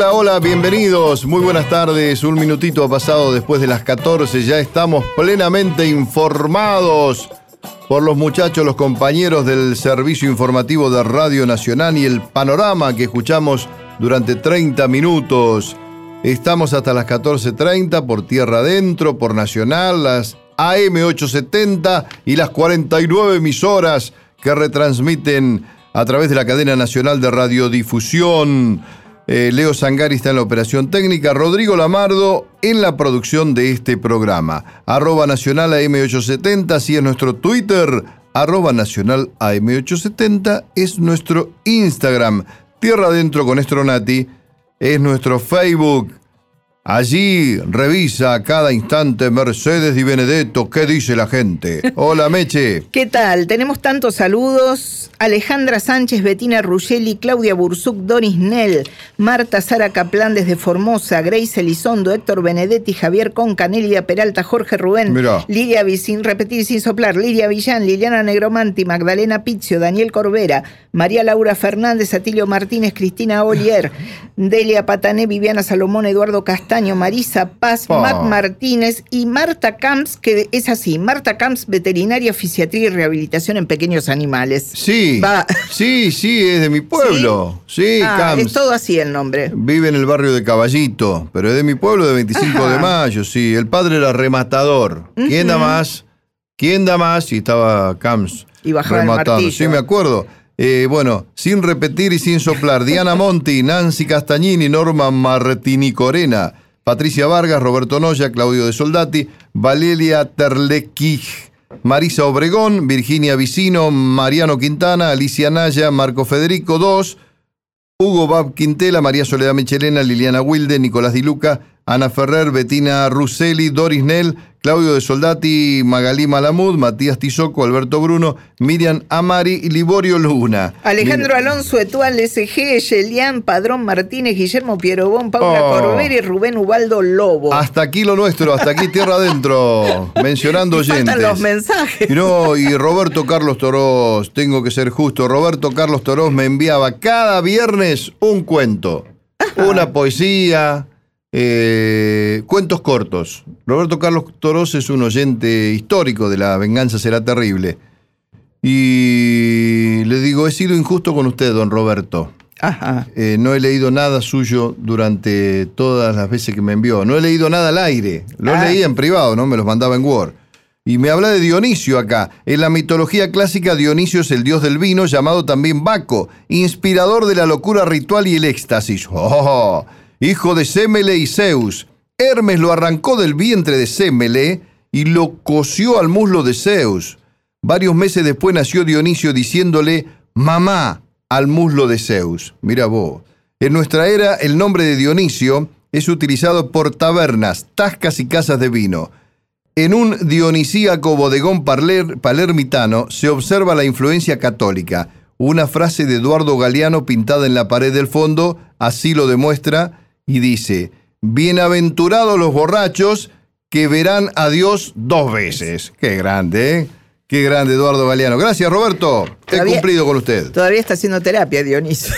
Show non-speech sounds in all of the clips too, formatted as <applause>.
Hola, hola, bienvenidos. Muy buenas tardes. Un minutito ha pasado después de las 14. Ya estamos plenamente informados por los muchachos, los compañeros del servicio informativo de Radio Nacional y el panorama que escuchamos durante 30 minutos. Estamos hasta las 14.30 por Tierra Adentro, por Nacional, las AM870 y las 49 emisoras que retransmiten a través de la cadena nacional de radiodifusión. Eh, Leo Sangari está en la operación técnica, Rodrigo Lamardo en la producción de este programa. Arroba Nacional AM870, así es nuestro Twitter. Arroba Nacional AM870 es nuestro Instagram. Tierra Adentro con Estronati es nuestro Facebook. Allí revisa cada instante Mercedes Di Benedetto. ¿Qué dice la gente? Hola, Meche. <laughs> ¿Qué tal? Tenemos tantos saludos. Alejandra Sánchez, Betina Ruggeli, Claudia Bursuc, Doris Nell, Marta Sara Caplán desde Formosa, Grace Elizondo, Héctor Benedetti, Javier Conca, Nelia Peralta, Jorge Rubén, Mirá. Lidia sin repetir y sin soplar, Lidia Villán, Liliana Negromanti, Magdalena Pizio, Daniel Corbera, María Laura Fernández, Atilio Martínez, Cristina Olier, <laughs> Delia Patané, Viviana Salomón, Eduardo Castaño, Marisa Paz, Oh. Matt Martínez y Marta Camps, que es así, Marta Camps, veterinaria, fisiatría y rehabilitación en pequeños animales. Sí, Va. sí, sí, es de mi pueblo. Sí, Ah, Camps. es todo así el nombre. Vive en el barrio de Caballito, pero es de mi pueblo de 25 de mayo, sí. El padre era rematador. ¿Quién da más? ¿Quién da más? Y estaba Camps Y bajaba el martillo. Sí, me acuerdo. Eh, bueno, sin repetir y sin soplar, Diana Monti, Nancy Castagnini, Norma Martini Corena, Patricia Vargas, Roberto Noya, Claudio de Soldati, Valeria Terlequij, Marisa Obregón, Virginia Vicino, Mariano Quintana, Alicia Naya, Marco Federico, dos, Hugo Bab Quintela, María Soledad Michelena, Liliana Wilde, Nicolás Di Luca, Ana Ferrer, Betina Russelli, Doris Nell, Claudio de Soldati, Magalí Malamud, Matías Tizoco, Alberto Bruno, Miriam Amari y Liborio Luna. Alejandro Alonso, Etual, SG, Yelian, Padrón Martínez, Guillermo Pierobón, Paula Oh. Corbera y Rubén Ubaldo Lobo. Hasta aquí lo nuestro, hasta aquí tierra adentro, <laughs> mencionando oyentes. los mensajes. Y no, y Roberto Carlos Torós, tengo que ser justo, Roberto Carlos Torós me enviaba cada viernes un cuento, una <laughs> poesía, eh, cuentos cortos. Roberto Carlos Torós es un oyente histórico de La Venganza Será Terrible. Y le digo, he sido injusto con usted, don Roberto. Ajá. Eh, no he leído nada suyo durante todas las veces que me envió. No he leído nada al aire. Lo Ah. leía en privado, ¿no? Me los mandaba en Word. Y me habla de Dionisio acá. En la mitología clásica, Dionisio es el dios del vino, llamado también Baco, inspirador de la locura ritual y el éxtasis. ¡Oh! Hijo de Semele y Zeus. Hermes lo arrancó del vientre de Semele y lo cosió al muslo de Zeus. Varios meses después nació Dionisio diciéndole mamá al muslo de Zeus. Mira vos. En nuestra era el nombre de Dionisio es utilizado por tabernas, tascas y casas de vino. En un dionisíaco bodegón palermitano se observa la influencia católica. Una frase de Eduardo Galeano pintada en la pared del fondo así lo demuestra y dice, Bienaventurados los borrachos que verán a Dios dos veces. Qué grande, ¿eh? Qué grande Eduardo Galeano. Gracias Roberto. He cumplido con usted. Todavía está haciendo terapia, Dionisio.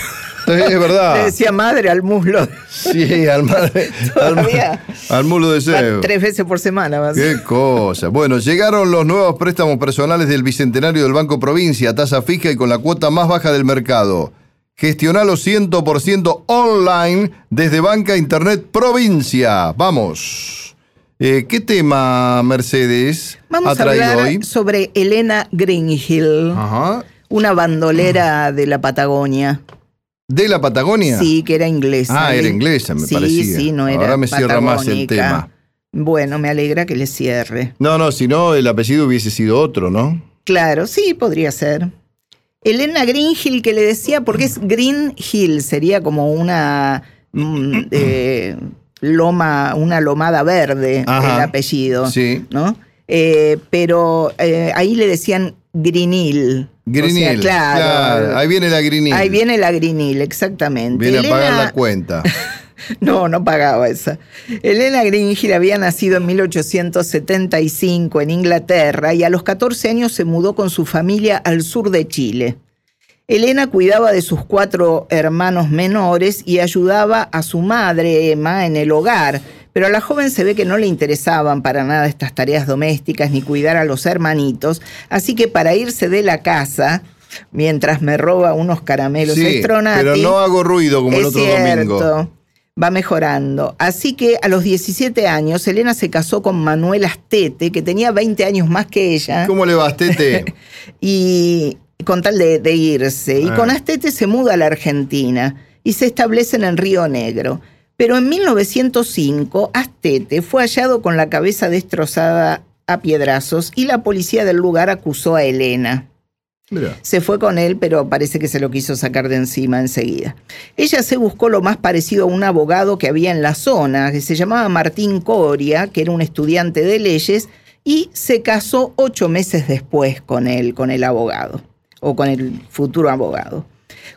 Es <laughs> Le verdad. decía madre al muslo. Sí, al, madre- al, <laughs> Todavía. al mulo de Zeus. Tres veces por semana más. Qué cosa. Bueno, llegaron los nuevos préstamos personales del Bicentenario del Banco Provincia, tasa fija y con la cuota más baja del mercado. Gestionalo 100% online desde Banca Internet Provincia. Vamos. Eh, ¿Qué tema, Mercedes, Vamos ha a traído hablar hoy? sobre Elena Greenhill, Ajá. una bandolera de la Patagonia. ¿De la Patagonia? Sí, que era inglesa. Ah, era inglesa, me sí, parecía. Sí, no era Ahora me cierra más el tema. Bueno, me alegra que le cierre. No, no, si no, el apellido hubiese sido otro, ¿no? Claro, sí, podría ser. Elena Greenhill, que le decía, porque es Green Hill, sería como una mm, <clears throat> eh, loma, una lomada verde Ajá. el apellido, Sí. ¿no? Eh, pero eh, ahí le decían Greenhill. Grinil. O sea, claro. Ahí viene la Grinil. Ahí viene la Greenhill, exactamente. Viene a pagar la cuenta. <laughs> <laughs> No, no pagaba esa. Elena Greenhill había nacido en 1875 en Inglaterra y a los 14 años se mudó con su familia al sur de Chile. Elena cuidaba de sus cuatro hermanos menores y ayudaba a su madre, Emma, en el hogar. Pero a la joven se ve que no le interesaban para nada estas tareas domésticas ni cuidar a los hermanitos, así que para irse de la casa, mientras me roba unos caramelos Sí, pero no hago ruido como el otro cierto, domingo. Va mejorando. Así que a los 17 años, Elena se casó con Manuel Astete, que tenía 20 años más que ella. ¿Cómo le vas, Tete? <laughs> y con tal de, de irse. Y Ah. con Astete se muda a la Argentina y se establecen en Río Negro. Pero en 1905, Astete fue hallado con la cabeza destrozada a piedrazos y la policía del lugar acusó a Elena. Se fue con él, pero parece que se lo quiso sacar de encima enseguida. Ella se buscó lo más parecido a un abogado que había en la zona, que se llamaba Martín Coria, que era un estudiante de leyes, y se casó ocho meses después con él, con el abogado, o con el futuro abogado.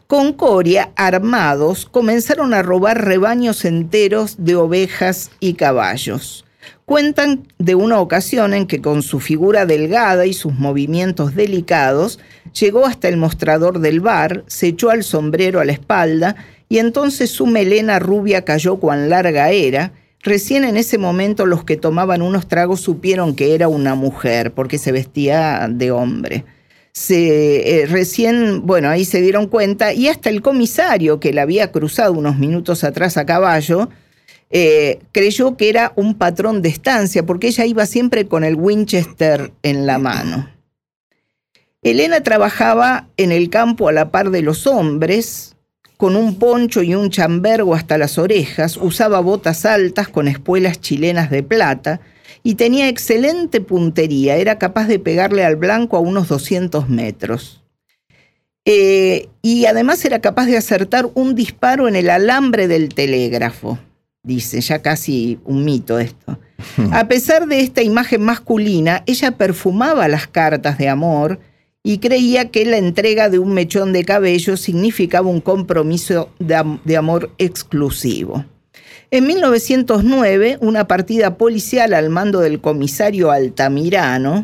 Con Coria, armados, comenzaron a robar rebaños enteros de ovejas y caballos. Cuentan de una ocasión en que con su figura delgada y sus movimientos delicados, llegó hasta el mostrador del bar, se echó al sombrero a la espalda y entonces su melena rubia cayó cuán larga era. Recién en ese momento los que tomaban unos tragos supieron que era una mujer porque se vestía de hombre. Se, eh, recién, bueno, ahí se dieron cuenta y hasta el comisario que la había cruzado unos minutos atrás a caballo, eh, creyó que era un patrón de estancia, porque ella iba siempre con el Winchester en la mano. Elena trabajaba en el campo a la par de los hombres, con un poncho y un chambergo hasta las orejas, usaba botas altas con espuelas chilenas de plata y tenía excelente puntería, era capaz de pegarle al blanco a unos 200 metros. Eh, y además era capaz de acertar un disparo en el alambre del telégrafo dice, ya casi un mito esto. A pesar de esta imagen masculina, ella perfumaba las cartas de amor y creía que la entrega de un mechón de cabello significaba un compromiso de, am- de amor exclusivo. En 1909, una partida policial al mando del comisario Altamirano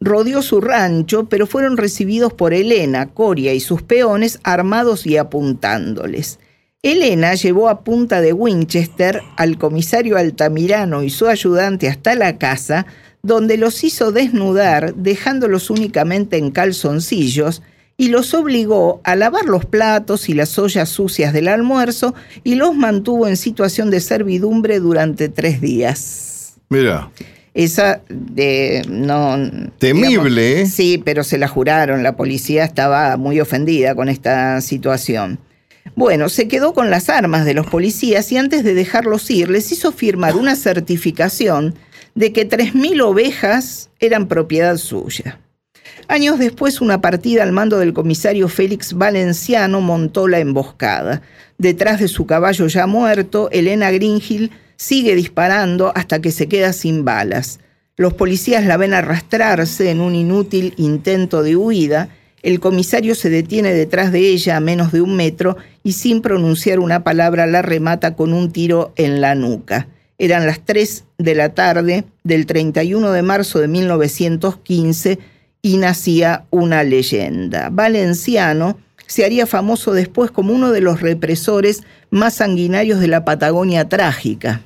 rodeó su rancho, pero fueron recibidos por Elena, Coria y sus peones armados y apuntándoles. Elena llevó a punta de Winchester al comisario Altamirano y su ayudante hasta la casa, donde los hizo desnudar, dejándolos únicamente en calzoncillos, y los obligó a lavar los platos y las ollas sucias del almuerzo y los mantuvo en situación de servidumbre durante tres días. Mira. Esa de no Temible, digamos, ¿eh? Sí, pero se la juraron. La policía estaba muy ofendida con esta situación. Bueno, se quedó con las armas de los policías y antes de dejarlos ir les hizo firmar una certificación de que 3.000 ovejas eran propiedad suya. Años después, una partida al mando del comisario Félix Valenciano montó la emboscada. Detrás de su caballo ya muerto, Elena Greenhill sigue disparando hasta que se queda sin balas. Los policías la ven arrastrarse en un inútil intento de huida. El comisario se detiene detrás de ella a menos de un metro y sin pronunciar una palabra la remata con un tiro en la nuca. Eran las 3 de la tarde del 31 de marzo de 1915 y nacía una leyenda. Valenciano se haría famoso después como uno de los represores más sanguinarios de la Patagonia trágica.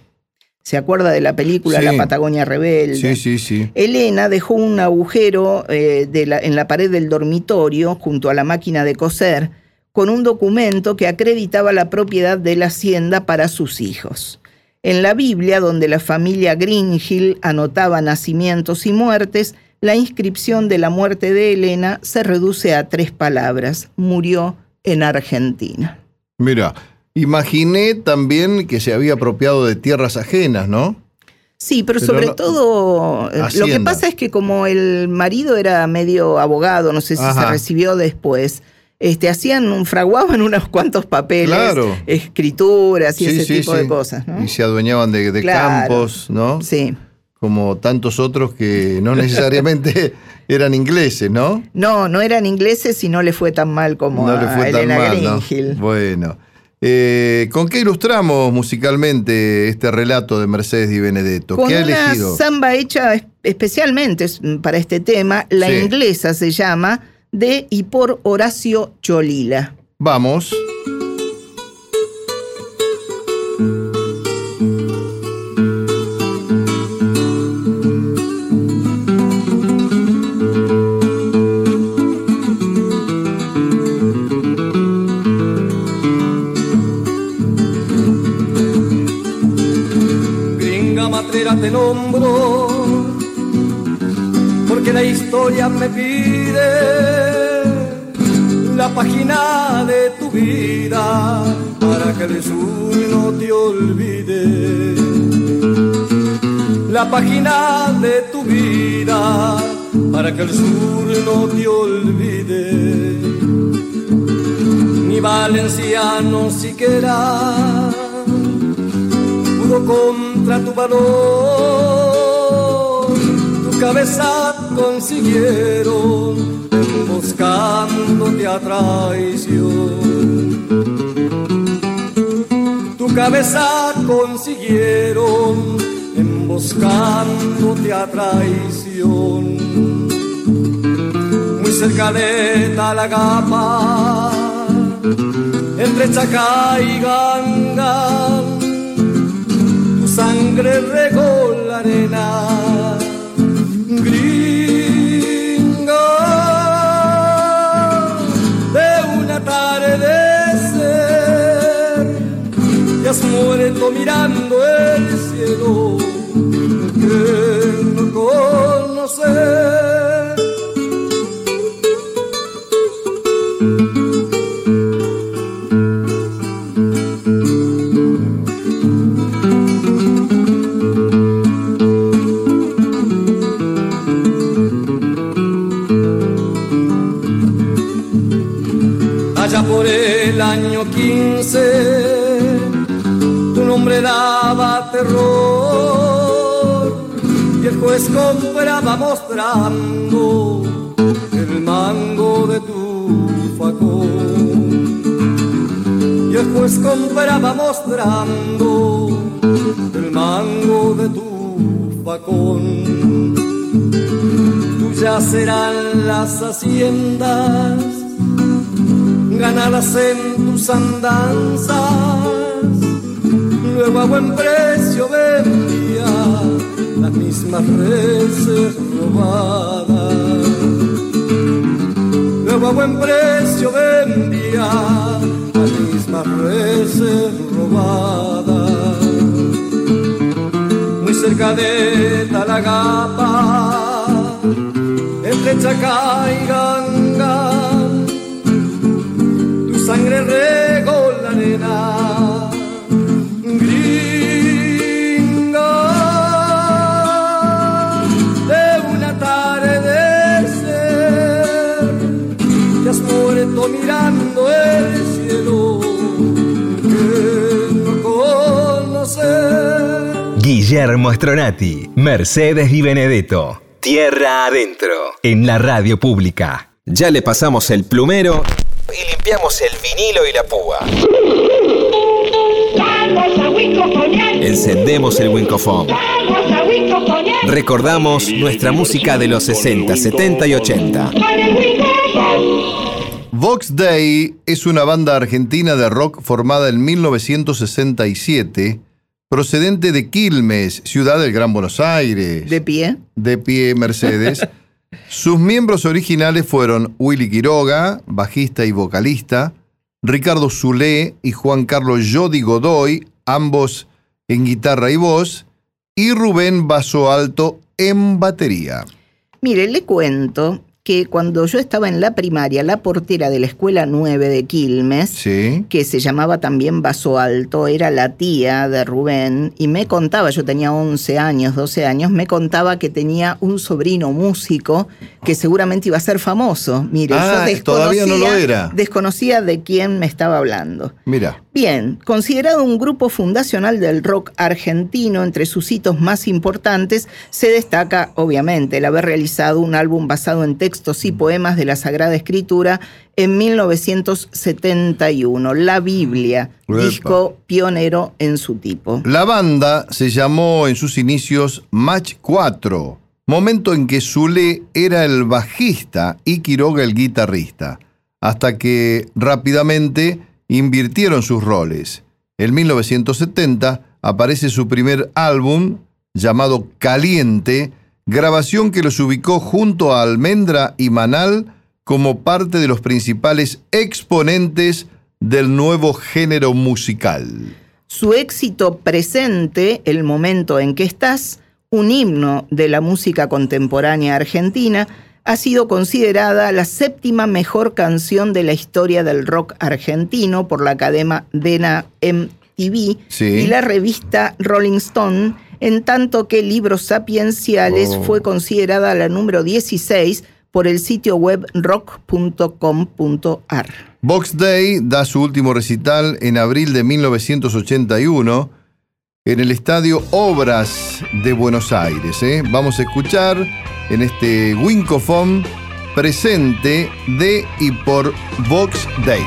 ¿Se acuerda de la película Sí. La Patagonia Rebelde? Sí, sí, sí. Elena dejó un agujero eh, de la- en la pared del dormitorio junto a la máquina de coser con un documento que acreditaba la propiedad de la hacienda para sus hijos. En la Biblia, donde la familia Greenhill anotaba nacimientos y muertes, la inscripción de la muerte de Elena se reduce a tres palabras. Murió en Argentina. Mira, imaginé también que se había apropiado de tierras ajenas, ¿no? Sí, pero, Pero sobre no- todo, eh, lo que pasa es que como el marido era medio abogado, no sé si se recibió después, este, hacían, un, fraguaban <laughs> unos cuantos papeles, Claro. escrituras y Sí, ese sí, tipo sí. de cosas, ¿no? Y se adueñaban de, de Claro. campos, ¿no? Sí. Como tantos otros que no necesariamente <laughs> eran ingleses, ¿no? No, no eran ingleses y no le fue tan mal como no le a tan Elena mal, ¿no? Greenhill. Bueno. Eh, ¿Con qué ilustramos musicalmente este relato de Mercedes Di Benedetto? Con ¿Qué ha una elegido? samba hecha es- especialmente para este tema, la Sí. inglesa se llama de y por Horacio Cholila. Vamos. Sur no te olvide. La página de tu vida para que el sur no te olvide. Ni valenciano siquiera pudo contra tu valor. Tu cabeza consiguieron emboscándote a traición. Cabeza consiguieron emboscándote a traición. Muy cerca de Talagapa, entre Chacá y Ganga tu sangre regó la arena gringa de un atardecer muerto mirando el cielo mostrando el mango de tu facón. Y juez compraba mostrando el mango de tu facón. Tuyas serán las haciendas ganadas en tus andanzas, luego a buen precio vendía las mismas reses robadas. Luego a buen precio vendía las mismas reses robadas. Muy cerca de Talagapa, entre Chacá y Ganga sangre regó la arena Guillermo Stronati, Mercedes y Benedetto. Tierra adentro, en la radio pública. Ya le pasamos el plumero y limpiamos el vinilo y la púa. Encendemos el Wincofoniar. Recordamos nuestra música de los 60, 70 y 80. Con el Wincofon. Vox Day es una banda argentina de rock formada en 1967, procedente de Quilmes, ciudad del Gran Buenos Aires. ¿De pie? de pie Mercedes. <laughs> Sus miembros originales fueron Willy Quiroga, bajista y vocalista, Ricardo Zulé y Juan Carlos Jodi Godoy, ambos en guitarra y voz, y Rubén Baso Alto en batería. Mire, le cuento que cuando yo estaba en la primaria, la portera de la escuela 9 de Quilmes, Sí. que se llamaba también Vaso Alto, era la tía de Rubén, y me contaba, yo tenía 11 años, 12 años, me contaba que tenía un sobrino músico que seguramente iba a ser famoso. Mire, Ah, yo todavía no lo desconocía- era. Desconocía de quién me estaba hablando. Mira. Bien, considerado un grupo fundacional del rock argentino, entre sus hitos más importantes se destaca, obviamente, el haber realizado un álbum basado en textos y poemas de la Sagrada Escritura en 1971, La Biblia, Epa. disco pionero en su tipo. La banda se llamó en sus inicios Match 4 momento en que Zule era el bajista y Quiroga el guitarrista, hasta que rápidamente invirtieron sus roles. En 1970 aparece su primer álbum llamado Caliente, grabación que los ubicó junto a Almendra y Manal como parte de los principales exponentes del nuevo género musical. Su éxito presente, El momento en que estás, un himno de la música contemporánea argentina, ha sido considerada la séptima mejor canción de la historia del rock argentino por la cadena MTV Sí. y la revista Rolling Stone, en tanto que Libros Sapienciales Oh. fue considerada la número 16 por el sitio web rock.com.ar. Box Day da su último recital en abril de 1981 en el Estadio Obras de Buenos Aires. ¿eh? Vamos a escuchar en este Wincofon presente de y por Box Day.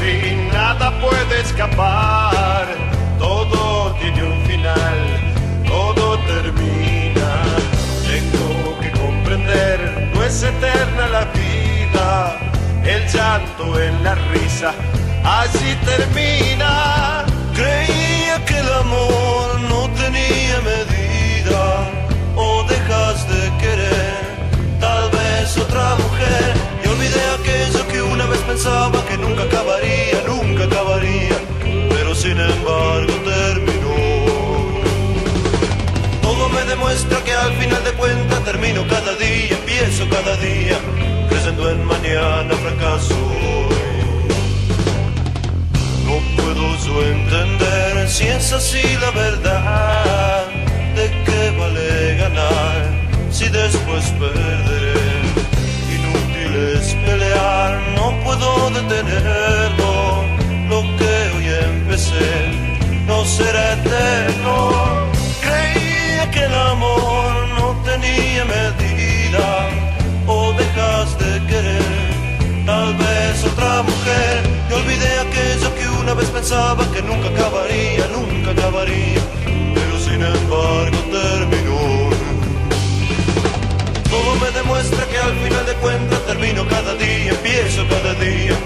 Fin, nada puede escapar. Eterna la vida. El llanto en la risa, así termina. Creía que el amor no tenía medida. O dejas de cada día, creyendo en mañana fracaso. No puedo yo entender si es así la verdad, de qué vale ganar si después perderé. Inútil es pelear, no puedo detenerlo, lo que hoy empecé no será eterno. Nunca acabaría, nunca acabaría, pero sin embargo terminó. Todo me demuestra que al final de cuentas termino cada día, empiezo cada día,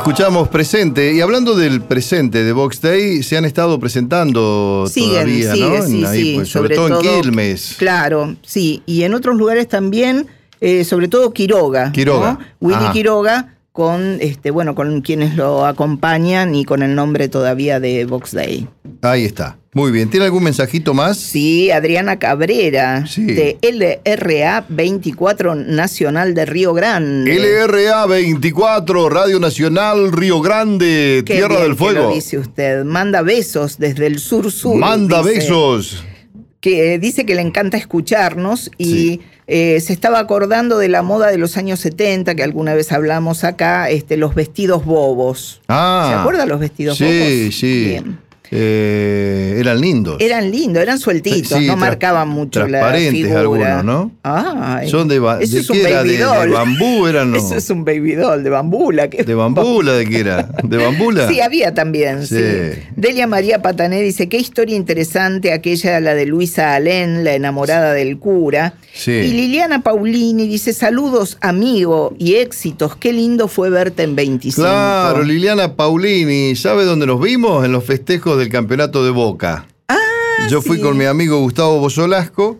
Escuchamos presente y hablando del presente de Box Day, se han estado presentando Siguen, todavía, sigue, ¿no? sí, Ahí, sí, pues, sobre, todo, en Quilmes. Claro, sí. Y en otros lugares también, eh, sobre todo Quiroga. Quiroga. ¿no? Willy Ajá. Quiroga con, este, bueno, con quienes lo acompañan y con el nombre todavía de Vox Day. Ahí está. Muy bien. ¿Tiene algún mensajito más? Sí, Adriana Cabrera, Sí. de LRA 24 Nacional de Río Grande. LRA 24, Radio Nacional Río Grande, Qué Tierra bien del que lo Fuego. dice usted. Manda besos desde el sur-sur. Manda dice. besos. Que eh, dice que le encanta escucharnos y Sí. eh, se estaba acordando de la moda de los años 70, que alguna vez hablamos acá, este, los vestidos bobos. Ah. ¿Se acuerda los vestidos sí, bobos? Sí, Bien. Eh, eran lindos. Eran lindos, eran sueltitos, Sí, no marcaban mucho la transparentes figura. algunos, ¿no? Ah, Son de, ba- eso ¿de es un baby ¿De, de bambú eran? No. <laughs> Eso es un baby doll de bambula. ¿qué? ¿De bambula de qué era? ¿De bambula? Sí, había también, sí. Sí. Delia María Patané dice, qué historia interesante aquella, la de Luisa Alén, la enamorada del cura. Sí. Y Liliana Paulini dice, saludos amigo y éxitos, qué lindo fue verte en 25. Claro, Liliana Paulini, ¿sabe dónde nos vimos? En los festejos del campeonato de Boca. Yo fui sí. con mi amigo Gustavo Bozolasco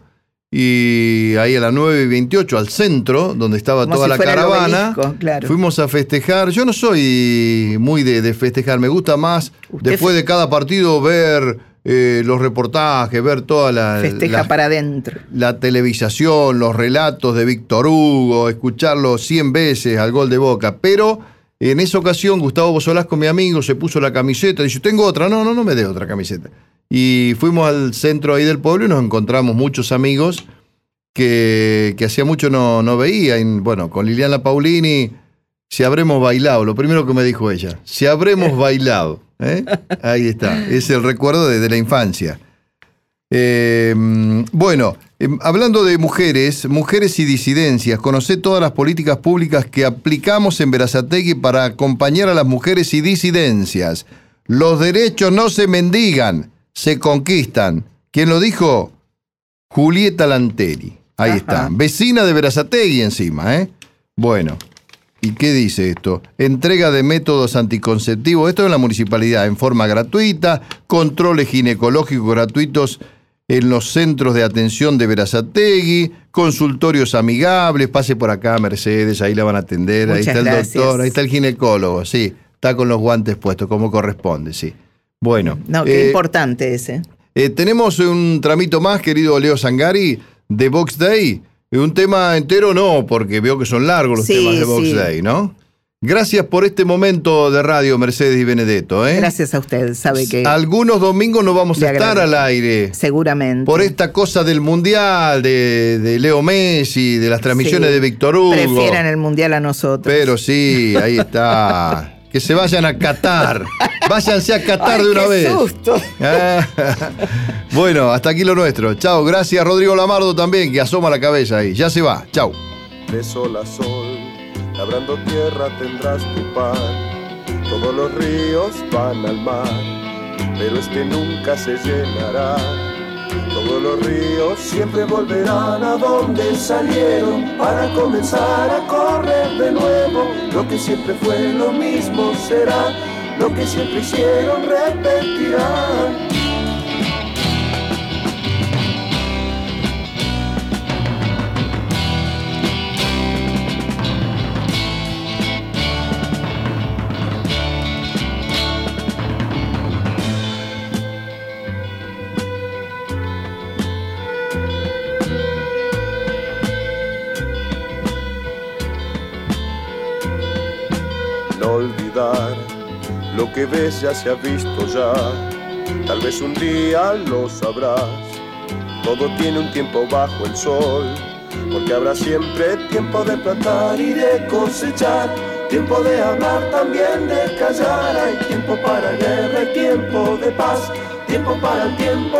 y ahí a las 9 y 28 al centro, donde estaba Como toda si la caravana. obelisco, claro. Fuimos a festejar. Yo no soy muy de, de festejar, me gusta más Usted después de cada partido ver eh, los reportajes, ver toda la, Festeja la- para adentro. la televisación, los relatos de Víctor Hugo, escucharlo 100 veces al gol de Boca. Pero en esa ocasión Gustavo Bozolasco, mi amigo, se puso la camiseta y dice, tengo otra. No, no, no me dé otra camiseta. Y fuimos al centro ahí del pueblo y nos encontramos muchos amigos que, que hacía mucho no, no veía. Y, bueno, con Liliana Paulini, si habremos bailado, lo primero que me dijo ella, si habremos <laughs> bailado. ¿eh? Ahí está, es el recuerdo de- de la infancia. Eh, bueno, eh, hablando de mujeres, mujeres y disidencias, conocé todas las políticas públicas que aplicamos en Verazategui para acompañar a las mujeres y disidencias. Los derechos no se mendigan, se conquistan. ¿Quién lo dijo? Julieta Lanteri. Ahí Ajá. está. Vecina de Verazategui encima, ¿eh? Bueno. ¿Y qué dice esto? Entrega de métodos anticonceptivos, esto en la municipalidad, en forma gratuita, controles ginecológicos gratuitos en los centros de atención de Verazategui, consultorios amigables, pase por acá, Mercedes, ahí la van a atender, ahí está el doctor, ahí está el ginecólogo, sí, está con los guantes puestos, como corresponde, sí. Bueno, No, qué eh, importante ese. eh, tenemos un tramito más, querido Leo Sangari, de Box Day. Un tema entero no, porque veo que son largos los Sí, temas de Box sí. Day, ¿no? Gracias por este momento de radio, Mercedes y Benedetto. ¿eh? Gracias a usted, sabe que Algunos domingos no vamos a estar agradezco. al aire. seguramente. Por esta cosa del Mundial, de, de Leo Messi, de las transmisiones Sí. de Víctor Hugo. Prefieran el mundial a nosotros. Pero sí, ahí está. Que se vayan a Qatar. Váyanse a Qatar Ay, de una qué vez. susto. <laughs> Bueno, hasta aquí lo nuestro. Chao, gracias Rodrigo Lamardo también, que asoma la cabeza ahí. Ya se va, chao. de sol a sol, labrando tierra tendrás tu pan. Todos los ríos van al mar, pero este nunca se llenará. Todos los ríos siempre volverán a donde salieron para comenzar a correr de nuevo. Lo que siempre fue lo mismo será, lo que siempre hicieron repetirán. Ves ya se ha visto ya. Tal vez un día lo sabrás. Todo tiene un tiempo bajo el sol, porque habrá siempre tiempo de plantar y de cosechar. Tiempo de hablar, también de callar. Hay tiempo para guerra y tiempo de paz. Tiempo para el tiempo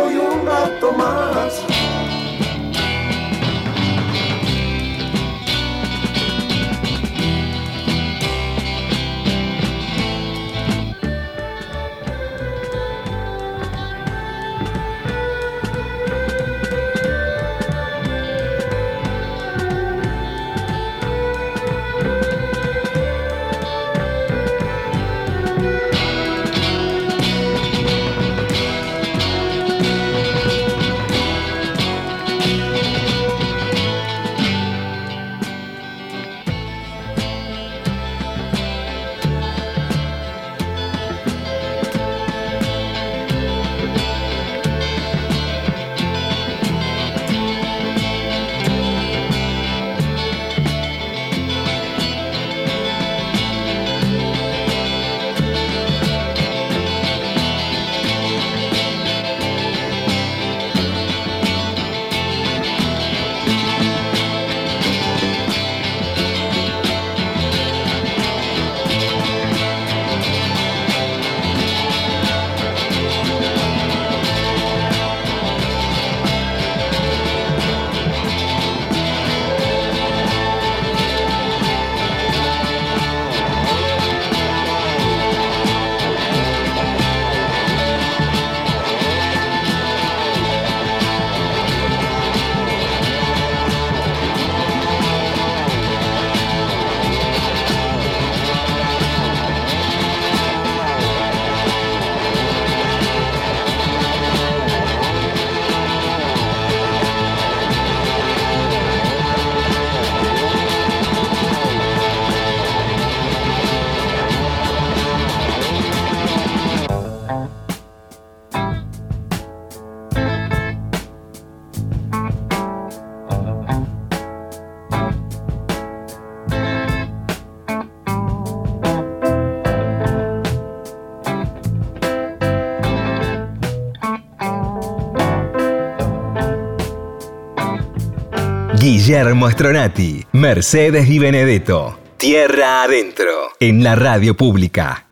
Guillermo Stronati, Mercedes y Benedetto. Tierra adentro, en la radio pública.